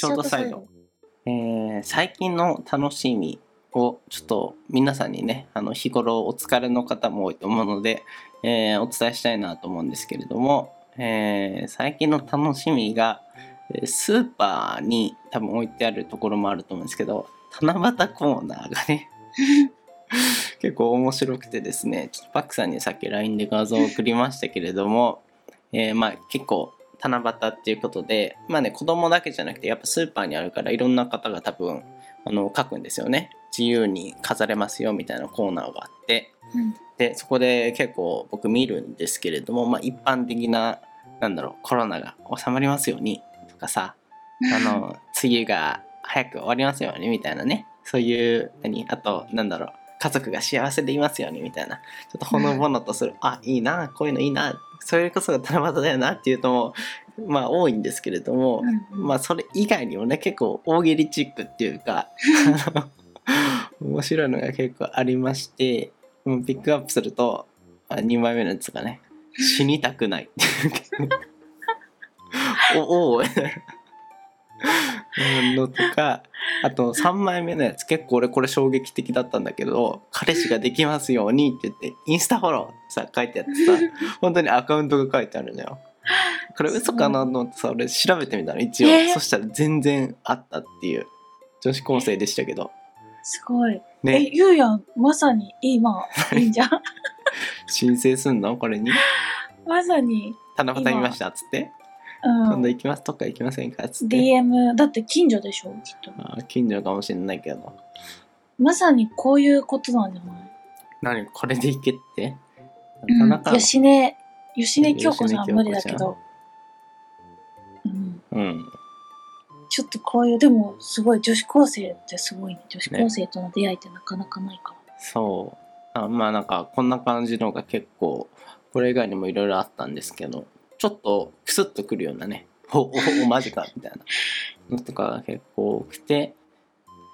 ショートサイド。えー最近の楽しみをちょっと皆さんにねあの日頃お疲れの方も多いと思うので、えーお伝えしたいなと思うんですけれども、えー最近の楽しみがえースーパーに多分置いてあるところもあると思うんですけど七夕コーナーがね 結構面白くてですねちょっとパックさんにさっき LINE で画像を送りましたけれども、えーまあ結構七夕っていうことでまあね子供だけじゃなくてやっぱスーパーにあるからいろんな方が多分あの書くんですよね。自由に飾れますよみたいなコーナーがあって。うん。でそこで結構僕見るんですけれども、まあ、一般的ななんだろうコロナが収まりますようにとかさ あの梅雨が早く終わりますようにみたいなね。そういう何？あとなんだろう家族が幸せでいますようにみたいな。ちょっとほのぼのとする。あいいな。こういうのいいな。それこそが七夕だよなっていうとも まあ多いんですけれども、うんまあそれ以外にもね結構大喜利チックっていうか 面白いのが結構ありましてもうピックアップすると2枚目のやつがね死にたくない おおのとかあと3枚目のやつ結構俺これ衝撃的だったんだけど「彼氏ができますように」って言ってインスタフォローさ書いてあってさ 本当にアカウントが書いてあるのよ。これ嘘かなと思ってさ俺調べてみたの一応、えー。そしたら全然あったっていう。女子高生でしたけど。すごい。え、ねゆうやん、まさに今、いいんじゃん。申請すんの？これに？まさに、「七夕見ました」っつって「うん今度。行きますとか行きませんか?」っつって、DM、だって近所でしょきっと。あー近所かもしれないけどまさにこういうことなんじゃない？何？これで行けって？うなかなかん。吉根、吉根京子さんは無理だけど。うん。うんちょっとこういう、でもすごい女子高生ってすごいね。女子高生との出会いってなかなかないから。そうあまあなんかこんな感じのが結構これ以外にもいろいろあったんですけどちょっとクスッとくるようなね おおおマジかみたいなのとかが結構多くて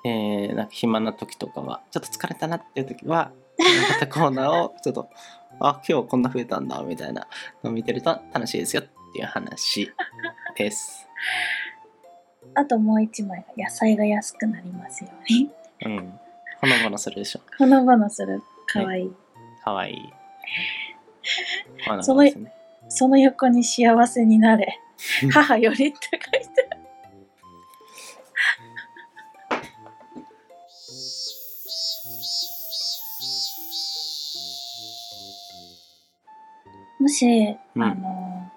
えー、なんか暇な時とかはちょっと疲れたなっていう時はまたコーナーをちょっとあ今日こんな増えたんだみたいなのを見てると楽しいですよっていう話です。あともう一枚が野菜が安くなりますように。うん。ほのぼのするでしょ。ほのぼのする。かわいい。かわいい。ほのね。その横に幸せになれ。母よりって書いてある。もし、うんあの、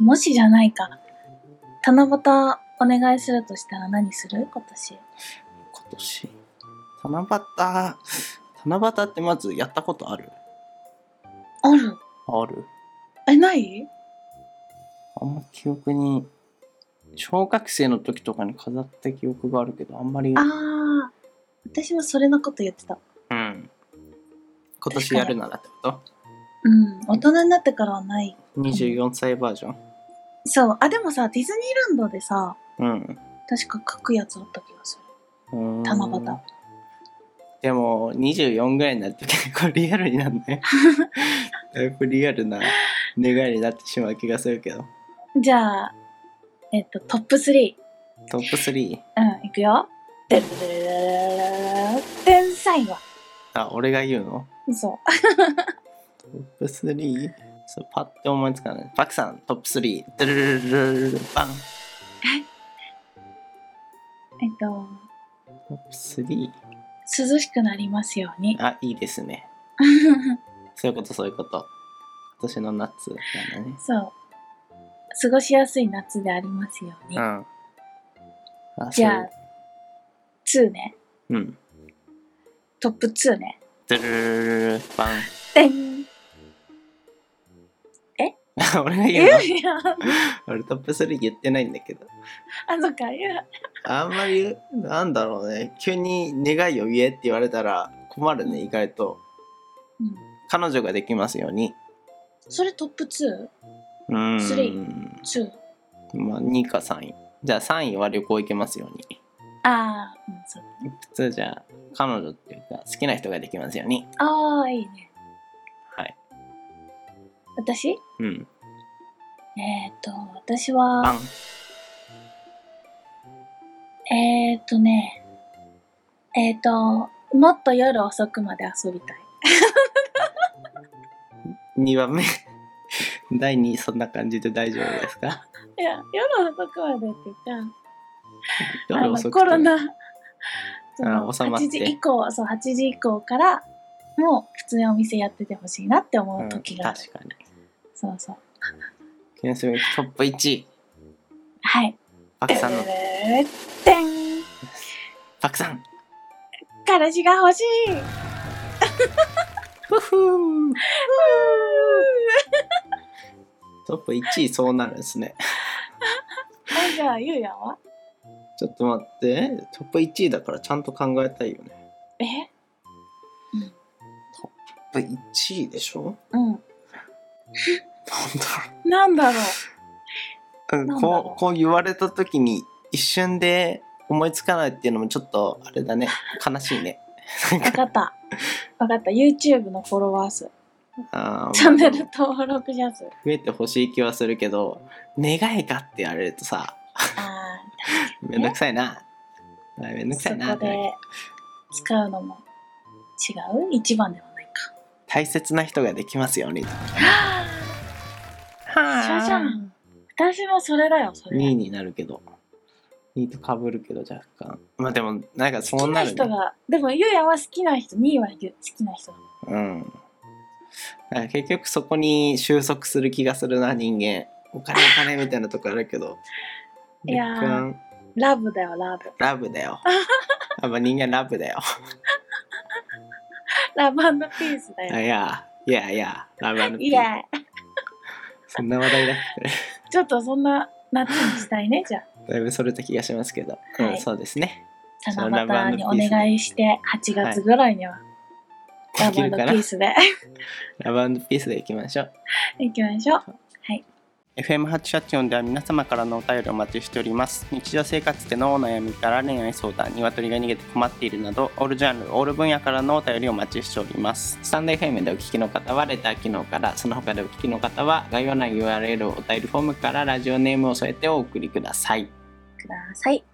もしじゃないか。七夕お願いするとしたら何する？今年。今年？七夕？七夕ってまずやったことある？あるあるえ、ない？あんま記憶に。小学生の時とかに飾った記憶があるけど、あんまり。ああ、私もそれのこと言ってた。うん。今年やるならってこうん、大人になってからはない。と ?24 歳バージョン？そう。あ、でもさ、ディズニーランドでさ、うん。確か書くやつあった気がする。うーん七夕。でも24ぐらいになると結構リアルになるね だいぶリアルな願いになってしまう気がするけどじゃあ、えっと、トップ3。トップ3うん、いくよ。でるるるるるるでん、最後。あ俺が言うのそトップ 3? そうパッて思いつかないパクさんトップ3ドゥルルルルルルルバンう。えっと、トップ 3? 涼しくなりますように。あいいですねそういうことそういうこと今年の夏なんだねそう。過ごしやすい夏でありますように。うんあじゃあ、2ね。そううんトップ2ね。ドゥルルルルンでん。俺がえ言うの 俺トップ3言ってないんだけどあ、そっか、いや。あんまりなんだろうね急に願いを言えって言われたら困るね意外とうん。彼女ができますようにそれトップ 2?2? うー？んまあ2か3位じゃあ3位は旅行行けますようにああ、うん、そう。普通じゃあ彼女っていうか好きな人ができますようにああ、いいね。はい私？うんえっ、と、私バはン、っとね、えっ、と、もっと夜遅くまで遊びたい。2番目。第2そんな感じで大丈夫ですか？いや、夜遅くまでっていうか、あコロナ、収まって。8時以降、そう、8時以降から、もう普通にお店やっててほしいなって思ううん時がある。確かに。そうそう。記念すべきトップ1位はい。パクさんの。えーてん。パクさん。彼氏が欲しいふふー。トップ1位そうなるんですね。あじゃあ、ゆうやんは？ちょっと待ってトップ1位だからちゃんと考えたいよね。え？トップ1位でしょ？うん。なんだろなんだろう。ううんなんだろう。こうこう言われた時に一瞬で思いつかないっていうのもちょっとあれだね。悲しいね。わかった。わかった。YouTube のフォロワー数。あーチャンネル登録者数。増えてほしい気はするけど願いかって言われるとさあめんどくさいなめんどあ、くさそいなってこで使うのも違う？一番ではないか。大切な人ができますようにとはあ一緒じゃん。私もそれだよ、それ。2位になるけど2位とかぶるけど若干。まあでもなんかそ好きなうなるね。人が、でもゆうやんは好きな人、2位はゆ好きな人。だ。うん。だから結局そこに収束する気がするな人間。お金お金みたいなとこあるけど。いやー若干。ラブだよ、ラブ。ラブだよ。やっぱ人間ラブだよ。ラブピースだよ。いや。いやいや。ラブピいや、そんな話題だっ ちょっとそんな夏にしたいね、じゃあ。けだいぶそれた気がしますけど、うんはい。そうですね。七夕にお願いして、8月ぐらい。には、ラブピースで。ラブピースでいきましょう。いきましょう。FM884 では皆様からのお便りをお待ちしております。日常生活でのお悩みから恋愛相談鶏が逃げて困っているなどオールジャンルオール分野からのお便りをお待ちしております。スタンド FM でお聞きの方はレター機能からその他でお聞きの方は概要欄 URL お便りフォームからラジオネームを添えてお送りくださいください。